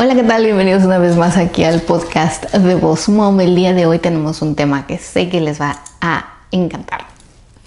Hola, ¿qué tal? Bienvenidos una vez más aquí al podcast de Voz Mom. El día de hoy tenemos un tema que sé que les va a encantar.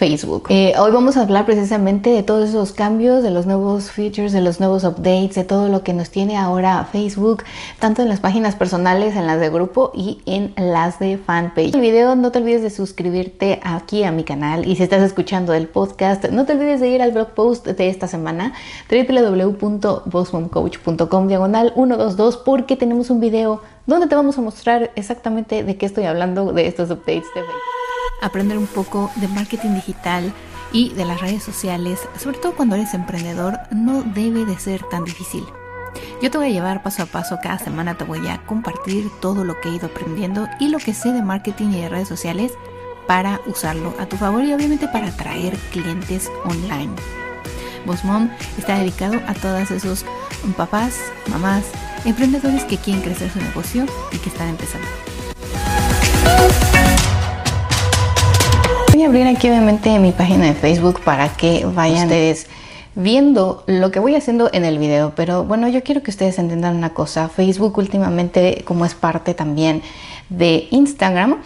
Facebook. Eh, hoy vamos a hablar precisamente de todos esos cambios, de los nuevos features, de los nuevos updates, de todo lo que nos tiene ahora Facebook, tanto en las páginas personales, en las de grupo y en las de fanpage. El video no te olvides de suscribirte aquí a mi canal y si estás escuchando el podcast, no te olvides de ir al blog post de esta semana www.bossmomcoach.com diagonal 122 porque tenemos un video donde te vamos a mostrar exactamente de qué estoy hablando de estos updates de Facebook aprender un poco de marketing digital y de las redes sociales, sobre todo cuando eres emprendedor, no debe de ser tan difícil. Yo te voy a llevar paso a paso, cada semana te voy a compartir todo lo que he ido aprendiendo y lo que sé de marketing y de redes sociales para usarlo a tu favor y obviamente para atraer clientes online. Boss Mom está dedicado a todos esos papás, mamás, emprendedores que quieren crecer su negocio y que están empezando. Voy a abrir aquí obviamente mi página de Facebook para que vayan ustedes viendo lo que voy haciendo en el video. Pero bueno, yo quiero que ustedes entiendan una cosa. Facebook últimamente, como es parte también de Instagram,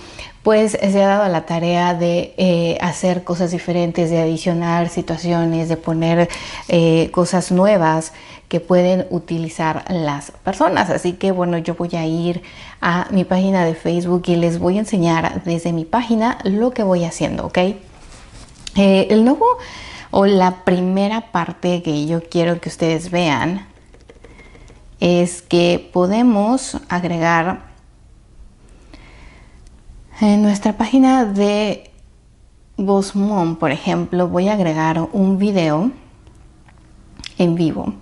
pues se ha dado la tarea de eh, hacer cosas diferentes, de adicionar situaciones, de poner eh, cosas nuevas que pueden utilizar las personas. Así que bueno, yo voy a ir a mi página de Facebook y les voy a enseñar desde mi página lo que voy haciendo, ¿ok? Eh, el nuevo o la primera parte que yo quiero que ustedes vean es que podemos agregar en nuestra página de Mom, por ejemplo, voy a agregar un video en vivo.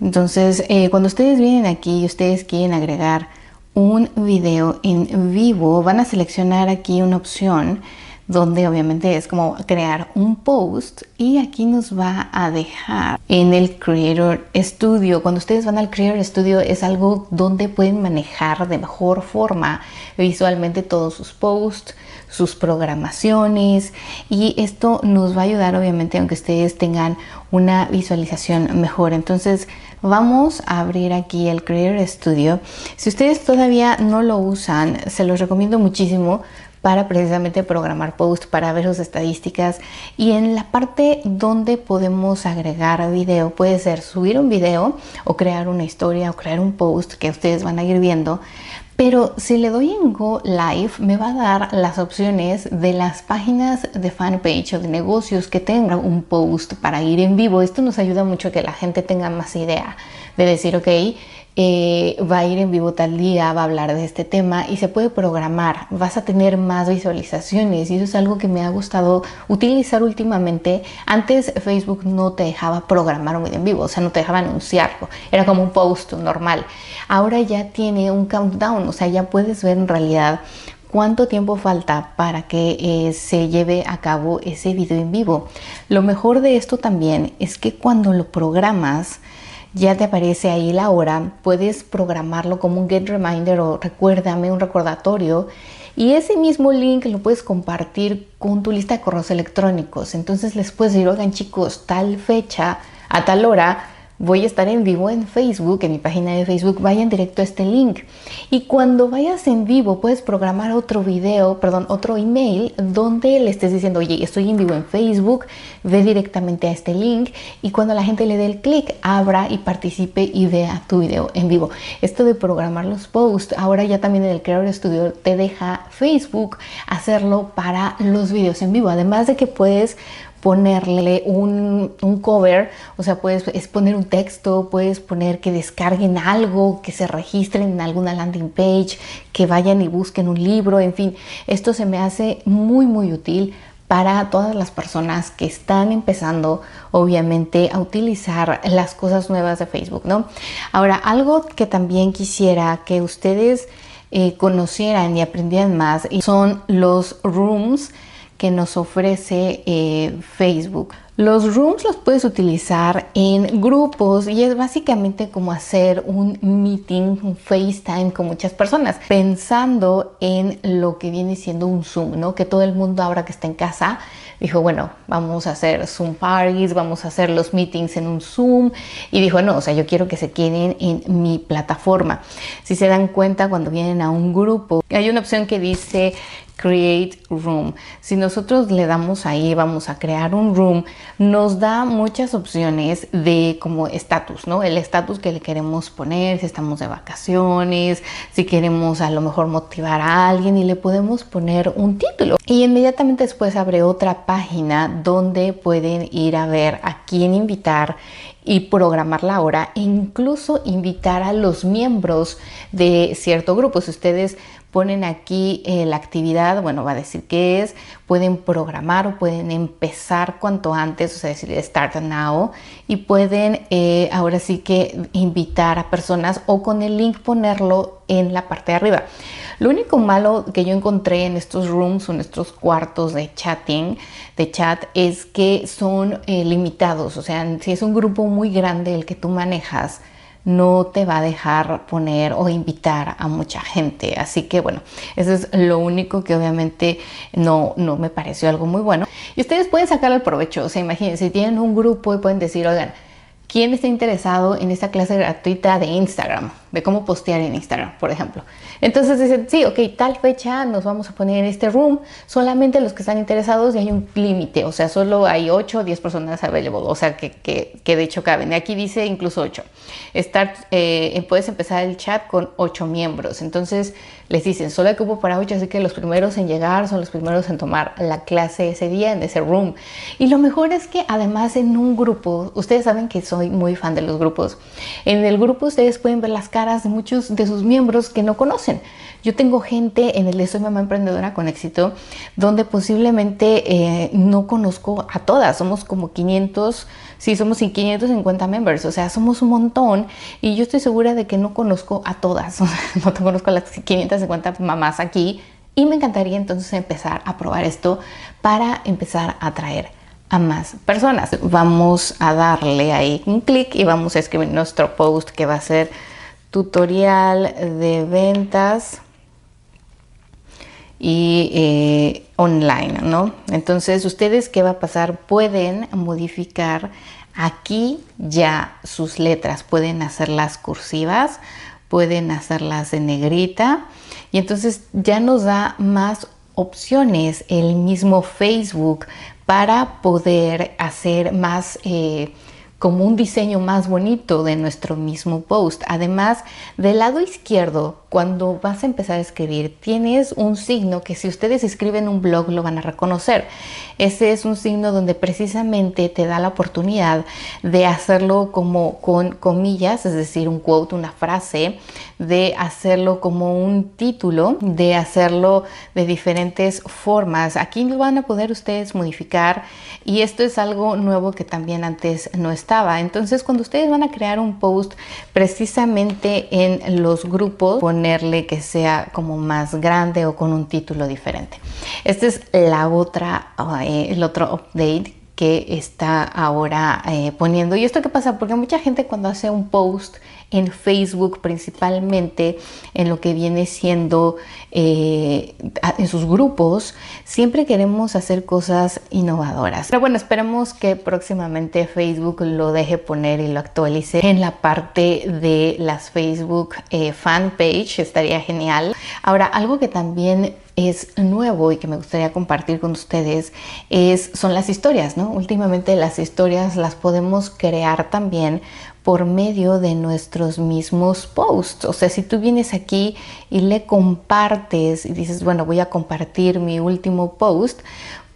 Entonces, eh, cuando ustedes vienen aquí y ustedes quieren agregar un video en vivo, van a seleccionar aquí una opción donde obviamente es como crear un post y aquí nos va a dejar en el Creator Studio. Cuando ustedes van al Creator Studio es algo donde pueden manejar de mejor forma visualmente todos sus posts, sus programaciones y esto nos va a ayudar obviamente aunque ustedes tengan una visualización mejor. Entonces vamos a abrir aquí el Creator Studio. Si ustedes todavía no lo usan, se los recomiendo muchísimo para precisamente programar post, para ver sus estadísticas y en la parte donde podemos agregar video, puede ser subir un video o crear una historia o crear un post que ustedes van a ir viendo. Pero si le doy en Go Live, me va a dar las opciones de las páginas de fanpage o de negocios que tengan un post para ir en vivo. Esto nos ayuda mucho a que la gente tenga más idea de decir, ok, eh, va a ir en vivo tal día, va a hablar de este tema y se puede programar, vas a tener más visualizaciones y eso es algo que me ha gustado utilizar últimamente. Antes Facebook no te dejaba programar un video en vivo, o sea, no te dejaba anunciarlo, era como un post normal. Ahora ya tiene un countdown, o sea, ya puedes ver en realidad cuánto tiempo falta para que eh, se lleve a cabo ese video en vivo. Lo mejor de esto también es que cuando lo programas, ya te aparece ahí la hora, puedes programarlo como un get reminder o recuérdame, un recordatorio. Y ese mismo link lo puedes compartir con tu lista de correos electrónicos. Entonces les puedes decir, oigan chicos, tal fecha, a tal hora, voy a estar en vivo en Facebook, en mi página de Facebook, vayan directo a este link. Y cuando vayas en vivo, puedes programar otro video, perdón, otro email donde le estés diciendo, oye, estoy en vivo en Facebook, ve directamente a este link y cuando la gente le dé el clic, abra y participe y vea tu video en vivo. Esto de programar los posts, ahora ya también en el Creator Studio te deja Facebook hacerlo para los videos en vivo. Además de que puedes ponerle un, cover, o sea, puedes poner un texto, puedes poner que descarguen algo, que se registren en alguna landing page, que vayan y busquen un libro, en fin, esto se me hace muy, muy útil para todas las personas que están empezando obviamente a utilizar las cosas nuevas de Facebook, ¿no? Ahora, algo que también quisiera que ustedes eh, conocieran y aprendieran más son los rooms que nos ofrece eh, Facebook. Los rooms los puedes utilizar en grupos y es básicamente como hacer un meeting, un FaceTime con muchas personas, pensando en lo que viene siendo un Zoom, ¿no? Que todo el mundo ahora que está en casa dijo, bueno, vamos a hacer Zoom parties, vamos a hacer los meetings en un Zoom. Y dijo, no, o sea, yo quiero que se queden en mi plataforma. Si se dan cuenta, cuando vienen a un grupo, hay una opción que dice Create Room. Si nosotros le damos ahí, vamos a crear un room, nos da muchas opciones de como estatus, ¿no? El estatus que le queremos poner, si estamos de vacaciones, si queremos a lo mejor motivar a alguien y le podemos poner un título. Y inmediatamente después abre otra página donde pueden ir a ver a quién invitar y programar la hora e incluso invitar a los miembros de cierto grupo. Si ustedes ponen aquí eh, la actividad, bueno, va a decir qué es, pueden programar o pueden empezar cuanto antes, o sea, decir start now, y pueden eh, ahora sí que invitar a personas o con el link ponerlo en la parte de arriba. Lo único malo que yo encontré en estos rooms o en estos cuartos de chatting, de chat, es que son eh, limitados, o sea, si es un grupo muy grande el que tú manejas, no te va a dejar poner o invitar a mucha gente. Así que bueno, eso es lo único que obviamente no, no me pareció algo muy bueno. Y ustedes pueden sacar el provecho, o sea, imagínense, tienen un grupo y pueden decir, oigan, ¿quién está interesado en esta clase gratuita de Instagram? De cómo postear en Instagram, por ejemplo. Entonces dicen, sí, ok, tal fecha nos vamos a poner en este room, solamente los que están interesados y hay un límite, o sea, solo hay 8 o 10 personas available, o sea, que, que, que de hecho caben. Aquí dice incluso 8. Start, eh, puedes empezar el chat con 8 miembros, entonces les dicen, solo hay cupo para 8, así que los primeros en llegar son los primeros en tomar la clase ese día en ese room. Y lo mejor es que además en un grupo, ustedes saben que soy muy fan de los grupos, en el grupo ustedes pueden ver las caras de muchos de sus miembros que no conocen. Yo tengo gente en el de Soy Mamá Emprendedora con éxito, donde posiblemente eh, no conozco a todas, somos como 500, sí, somos 550 members, o sea, somos un montón y yo estoy segura de que no conozco a todas, no conozco a las 550 mamás aquí y me encantaría entonces empezar a probar esto para empezar a atraer a más personas. Vamos a darle ahí un clic y vamos a escribir nuestro post que va a ser tutorial de ventas y eh, online, ¿no? Entonces, ustedes, ¿qué va a pasar? Pueden modificar aquí ya sus letras, pueden hacerlas cursivas, pueden hacerlas en negrita y entonces ya nos da más opciones el mismo Facebook para poder hacer más eh, como un diseño más bonito de nuestro mismo post. Además, del lado izquierdo, cuando vas a empezar a escribir, tienes un signo que si ustedes escriben un blog lo van a reconocer. Ese es un signo donde precisamente te da la oportunidad de hacerlo como con comillas, es decir, un quote, una frase, de hacerlo como un título, de hacerlo de diferentes formas. Aquí lo van a poder ustedes modificar y esto es algo nuevo que también antes no estaba. Entonces, cuando ustedes van a crear un post precisamente en los grupos, que sea como más grande o con un título diferente. Esta es la otra, eh, el otro update que está ahora eh, poniendo. ¿Y esto qué pasa? Porque mucha gente cuando hace un post en Facebook principalmente, en lo que viene siendo eh, en sus grupos, siempre queremos hacer cosas innovadoras. Pero bueno, esperemos que próximamente Facebook lo deje poner y lo actualice en la parte de las Facebook eh, fan page, estaría genial. Ahora, algo que también es nuevo y que me gustaría compartir con ustedes es, son las historias, ¿no? Últimamente las historias las podemos crear también por medio de nuestros mismos posts. O sea, si tú vienes aquí y le compartes y dices, bueno, voy a compartir mi último post,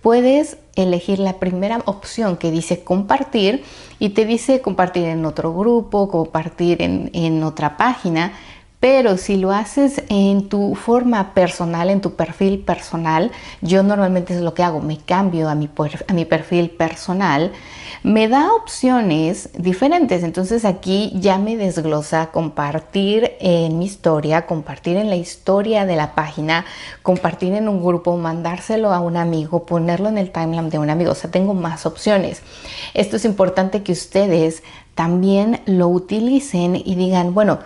puedes elegir la primera opción que dice compartir y te dice compartir en otro grupo, compartir en, en otra página. Pero si lo haces en tu forma personal, en tu perfil personal, yo normalmente es lo que hago, me cambio a mi, a mi perfil personal, me da opciones diferentes. Entonces aquí ya me desglosa compartir en mi historia, compartir en la historia de la página, compartir en un grupo, mandárselo a un amigo, ponerlo en el timeline de un amigo. O sea, tengo más opciones. Esto es importante que ustedes también lo utilicen y digan, bueno,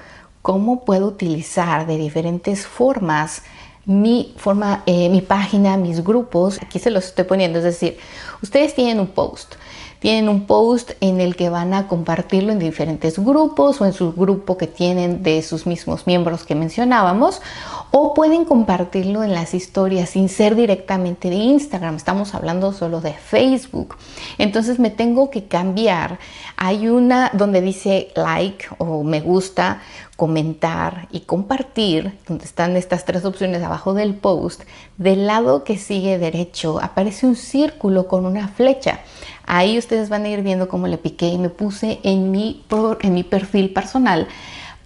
cómo puedo utilizar de diferentes formas mi forma, eh, mi página, mis grupos. Aquí se los estoy poniendo, es decir, ustedes tienen un post tienen un post en el que van a compartirlo en diferentes grupos o en su grupo que tienen de sus mismos miembros que mencionábamos o pueden compartirlo en las historias sin ser directamente de Instagram. Estamos hablando solo de Facebook. Entonces me tengo que cambiar. Hay una donde dice like o me gusta, comentar y compartir, donde están estas tres opciones abajo del post. Del lado que sigue derecho aparece un círculo con una flecha. Ahí ustedes van a ir viendo cómo le piqué y me puse en mi, en mi perfil personal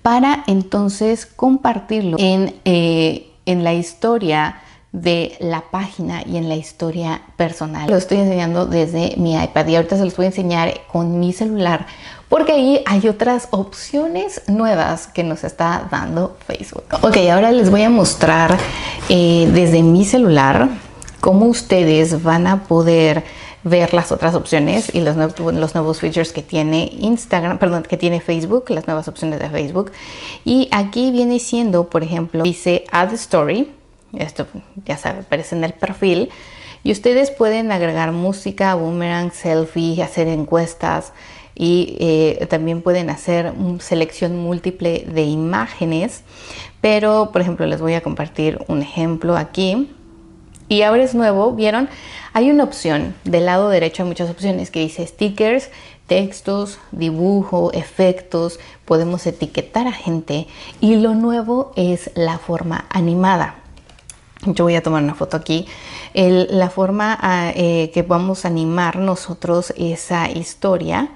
para entonces compartirlo en, eh, en la historia de la página y en la historia personal. Lo estoy enseñando desde mi iPad y ahorita se los voy a enseñar con mi celular porque ahí hay otras opciones nuevas que nos está dando Facebook. Ok, ahora les voy a mostrar eh, desde mi celular cómo ustedes van a poder ver las otras opciones y los, nuevos features que tiene Instagram, perdón, que tiene Facebook, las nuevas opciones de Facebook. Y aquí viene siendo, por ejemplo, dice Add Story. Esto ya sabe, aparece en el perfil. Y ustedes pueden agregar música, boomerang, selfie, hacer encuestas y eh, también pueden hacer selección múltiple de imágenes. Pero, por ejemplo, les voy a compartir un ejemplo aquí. Y ahora es nuevo, ¿vieron? Hay una opción, del lado derecho hay muchas opciones que dice stickers, textos, dibujo, efectos, podemos etiquetar a gente y lo nuevo es la forma animada. Yo voy a tomar una foto aquí. la forma ah, eh, que vamos a animar nosotros esa historia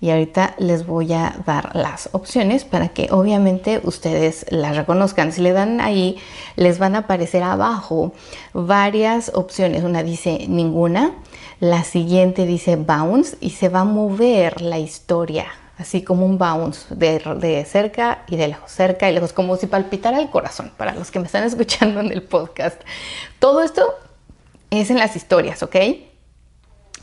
y ahorita les voy a dar las opciones para que obviamente ustedes las reconozcan. Si le dan ahí, les van a aparecer abajo varias opciones. Una dice ninguna, la siguiente dice bounce y se va a mover la historia así como un bounce de, de, cerca y de lejos, cerca y lejos, como si palpitara el corazón, para los que me están escuchando en el podcast. Todo esto es en las historias, ¿ok?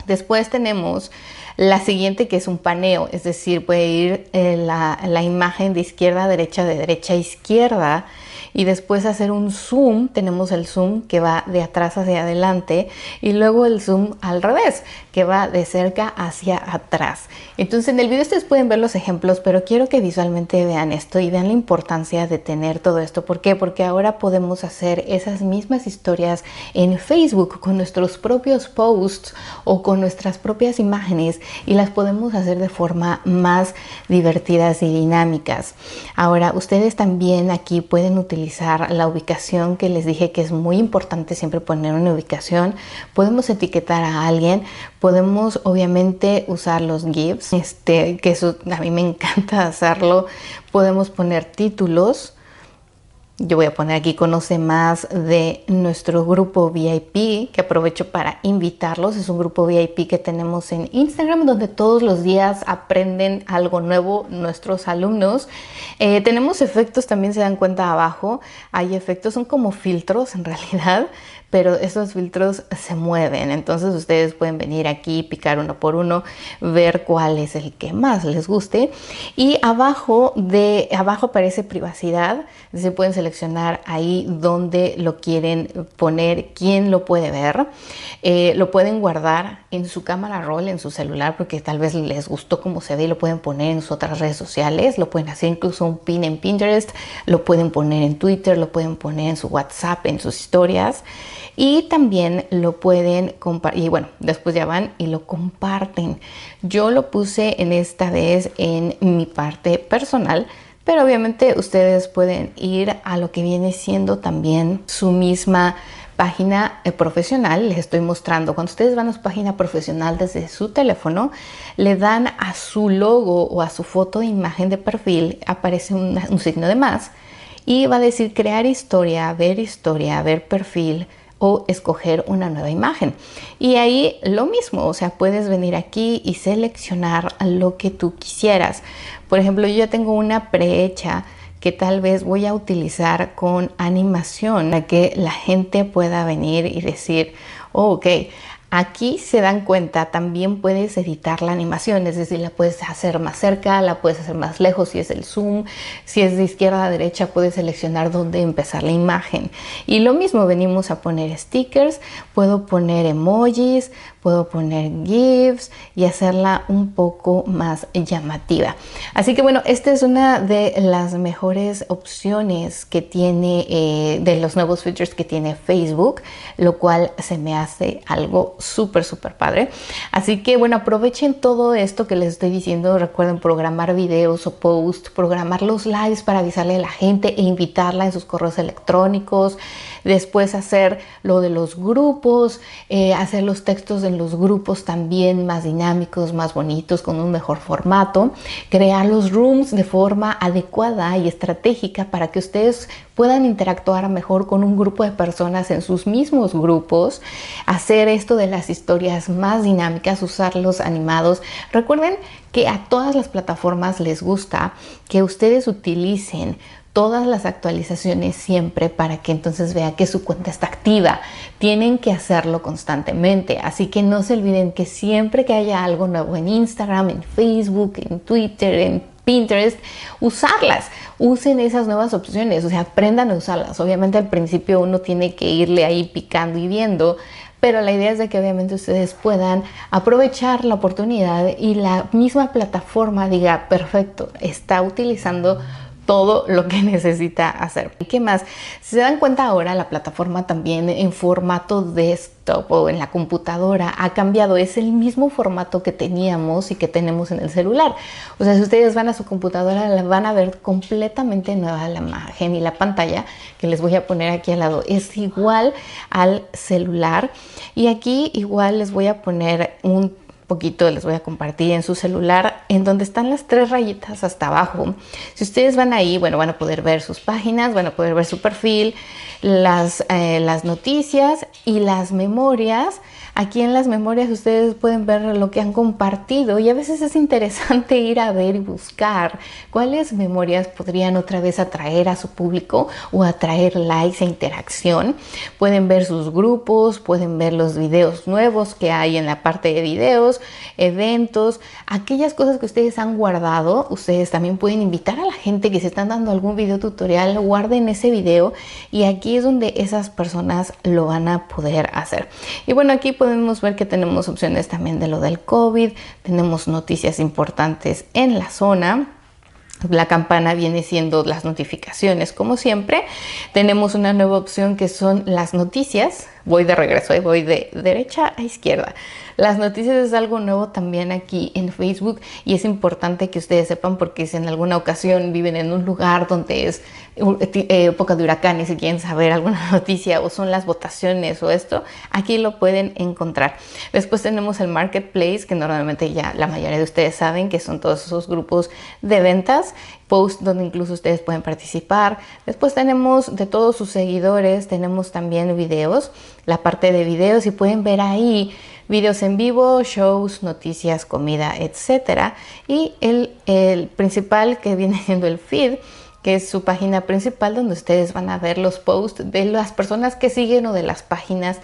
Después tenemos la siguiente que es un paneo, es decir, puede ir eh, la, la, imagen de izquierda a derecha, de derecha a izquierda y después hacer un zoom, tenemos el zoom que va de atrás hacia adelante y luego el zoom al revés, que va de cerca hacia atrás. Entonces en el video ustedes pueden ver los ejemplos, pero quiero que visualmente vean esto y vean la importancia de tener todo esto. ¿Por qué? Porque ahora podemos hacer esas mismas historias en Facebook con nuestros propios posts o con nuestras propias imágenes y las podemos hacer de forma más divertidas y dinámicas. Ahora, ustedes también aquí pueden utilizar la ubicación que les dije que es muy importante siempre poner una ubicación. Podemos etiquetar a alguien, podemos obviamente usar los GIFs, este, que a mí me encanta hacerlo. Podemos poner títulos yo voy a poner aquí conoce más de nuestro grupo VIP que aprovecho para invitarlos. Es un grupo VIP que tenemos en Instagram donde todos los días aprenden algo nuevo nuestros alumnos. Eh, tenemos efectos, también se dan cuenta abajo. Hay efectos, son como filtros en realidad pero esos filtros se mueven. Entonces ustedes pueden venir aquí, picar uno por uno, ver cuál es el que más les guste. Y abajo de abajo aparece privacidad. Se pueden seleccionar ahí donde lo quieren poner, quién lo puede ver. Eh, lo pueden guardar en su cámara roll, en su celular, porque tal vez les gustó cómo se ve y lo pueden poner en sus otras redes sociales. Lo pueden hacer incluso un pin en Pinterest, lo pueden poner en Twitter, lo pueden poner en su WhatsApp, en sus historias y también lo pueden compartir y bueno después ya van y lo comparten. Yo lo puse en esta vez en mi parte personal pero obviamente ustedes pueden ir a lo que viene siendo también su misma página eh, profesional, les estoy mostrando, cuando ustedes van a su página profesional desde su teléfono, le dan a su logo o a su foto de imagen de perfil, aparece un, un signo de más y va a decir crear historia, ver historia, ver perfil, o escoger una nueva imagen. Y ahí lo mismo, o sea, puedes venir aquí y seleccionar lo que tú quisieras. Por ejemplo, yo ya tengo una prehecha que tal vez voy a utilizar con animación para que la gente pueda venir y decir, oh, ok, Aquí se dan cuenta, también puedes editar la animación, es decir, la puedes hacer más cerca, la puedes hacer más lejos si es el zoom, si es de izquierda a derecha puedes seleccionar dónde empezar la imagen. Y lo mismo, venimos a poner stickers, puedo poner emojis, puedo poner GIFs y hacerla un poco más llamativa. Así que bueno, esta es una de las mejores opciones que tiene, eh, de los nuevos features que tiene Facebook, lo cual se me hace algo súper, súper padre. Así que bueno, aprovechen todo esto que les estoy diciendo. Recuerden programar videos o posts, programar los lives para avisarle a la gente e invitarla en sus correos electrónicos. Después hacer lo de los grupos, eh, hacer los textos en los grupos también más dinámicos, más bonitos, con un mejor formato. Crear los rooms de forma adecuada y estratégica para que ustedes puedan interactuar mejor con un grupo de personas en sus mismos grupos. Hacer esto de las historias más dinámicas, usarlos animados. Recuerden que a todas las plataformas les gusta que ustedes utilicen todas las actualizaciones siempre para que entonces vea que su cuenta está activa. Tienen que hacerlo constantemente, así que no se olviden que siempre que haya algo nuevo en Instagram, en Facebook, en Twitter, en Pinterest, usarlas, usen esas nuevas opciones, o sea, aprendan a usarlas. Obviamente al principio uno tiene que irle ahí picando y viendo, pero la idea es de que obviamente ustedes puedan aprovechar la oportunidad y la misma plataforma diga, perfecto, está utilizando todo lo que necesita hacer. ¿Qué más? Si se dan cuenta ahora, la plataforma también en formato desktop o en la computadora ha cambiado. Es el mismo formato que teníamos y que tenemos en el celular. O sea, si ustedes van a su computadora, van a ver completamente nueva la imagen y la pantalla que les voy a poner aquí al lado. Es igual al celular. Y aquí igual les voy a poner un poquito les voy a compartir en su celular en donde están las tres rayitas hasta abajo. Si ustedes van ahí, bueno, van a poder ver sus páginas, van a poder ver su perfil, las, eh, las noticias y las memorias Aquí en las memorias ustedes pueden ver lo que han compartido y a veces es interesante ir a ver y buscar cuáles memorias podrían otra vez atraer a su público o atraer likes e interacción. Pueden ver sus grupos, pueden ver los videos nuevos que hay en la parte de videos, eventos, aquellas cosas que ustedes han guardado. Ustedes también pueden invitar a la gente que se están dando algún video tutorial, guarden ese video y aquí es donde esas personas lo van a poder hacer. Y bueno, aquí podemos ver que tenemos opciones también de lo del COVID, tenemos noticias importantes en la zona. La campana viene siendo las notificaciones, como siempre. Tenemos una nueva opción que son las noticias. Voy de regreso, y voy de derecha a izquierda. Las noticias es algo nuevo también aquí en Facebook y es importante que ustedes sepan porque si en alguna ocasión viven en un lugar donde es eh, época de huracanes y quieren saber alguna noticia o son las votaciones o esto, aquí lo pueden encontrar. Después tenemos el Marketplace que normalmente ya la mayoría de ustedes saben que son todos esos grupos de ventas post donde incluso ustedes pueden participar. Después tenemos de todos sus seguidores, tenemos también videos, la parte de videos y pueden ver ahí videos en vivo, shows, noticias, comida, etc. Y el, el principal que viene siendo el feed, que es su página principal donde ustedes van a ver los posts de las personas que siguen o de las páginas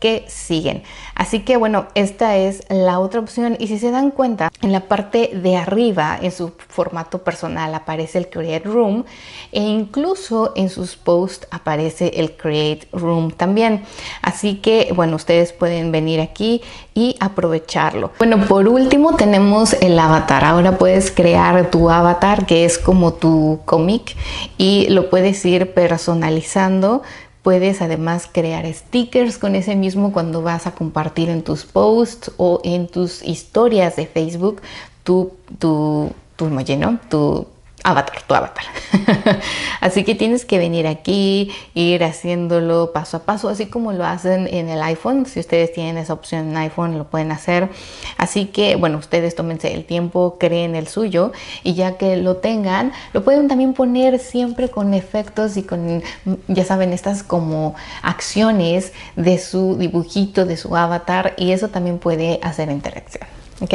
que siguen. Así que bueno, esta es la otra opción y si se dan cuenta, en la parte de arriba, en su formato personal, aparece el Create Room e incluso en sus posts aparece el Create Room también. Así que bueno, ustedes pueden venir aquí y aprovecharlo. Bueno, por último tenemos el avatar. Ahora puedes crear tu avatar que es como tu cómic y lo puedes ir personalizando Puedes además crear stickers con ese mismo cuando vas a compartir en tus posts o en tus historias de Facebook tu, tu, tu tu avatar, tu avatar. así que tienes que venir aquí, ir haciéndolo paso a paso, así como lo hacen en el iPhone. Si ustedes tienen esa opción en iPhone, lo pueden hacer. Así que, bueno, ustedes tómense el tiempo, creen el suyo y ya que lo tengan, lo pueden también poner siempre con efectos y con, ya saben, estas como acciones de su dibujito, de su avatar y eso también puede hacer interacción. ¿ok?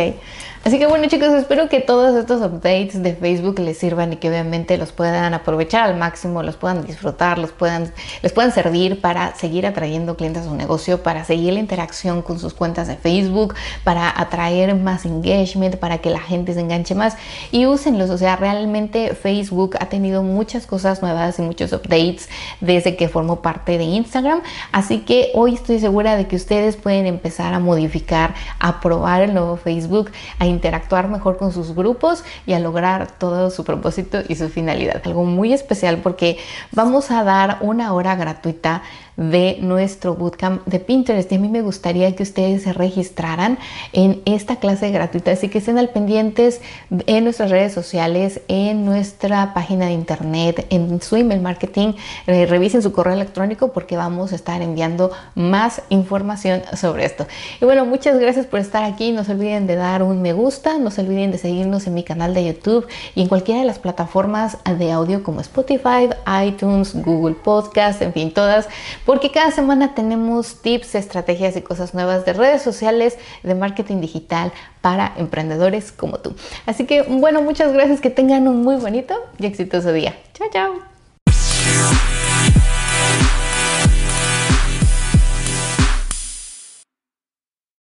Así que bueno chicos, espero que todos estos updates de Facebook les sirvan y que obviamente los puedan aprovechar al máximo, los puedan disfrutar, los puedan, les puedan servir para seguir atrayendo clientes a su negocio, para seguir la interacción con sus cuentas de Facebook, para atraer más engagement, para que la gente se enganche más y úsenlos. O sea, realmente Facebook ha tenido muchas cosas nuevas y muchos updates desde que formó parte de Instagram. Así que hoy estoy segura de que ustedes pueden empezar a modificar, a probar el nuevo Facebook, interactuar mejor con sus grupos y a lograr todo su propósito y su finalidad. Algo muy especial porque vamos a dar una hora gratuita de nuestro bootcamp de Pinterest. Y a mí me gustaría que ustedes se registraran en esta clase gratuita, así que estén al pendientes en nuestras redes sociales, en nuestra página de internet, en su email marketing. Eh, revisen su correo electrónico porque vamos a estar enviando más información sobre esto. Y bueno, muchas gracias por estar aquí. No se olviden de dar un me gusta, no se olviden de seguirnos en mi canal de YouTube y en cualquiera de las plataformas de audio como Spotify, iTunes, Google Podcast, en fin, todas porque cada semana tenemos tips, estrategias y cosas nuevas de redes sociales, de marketing digital para emprendedores como tú. Así que bueno, muchas gracias, que tengan un muy bonito y exitoso día. Chao, chao.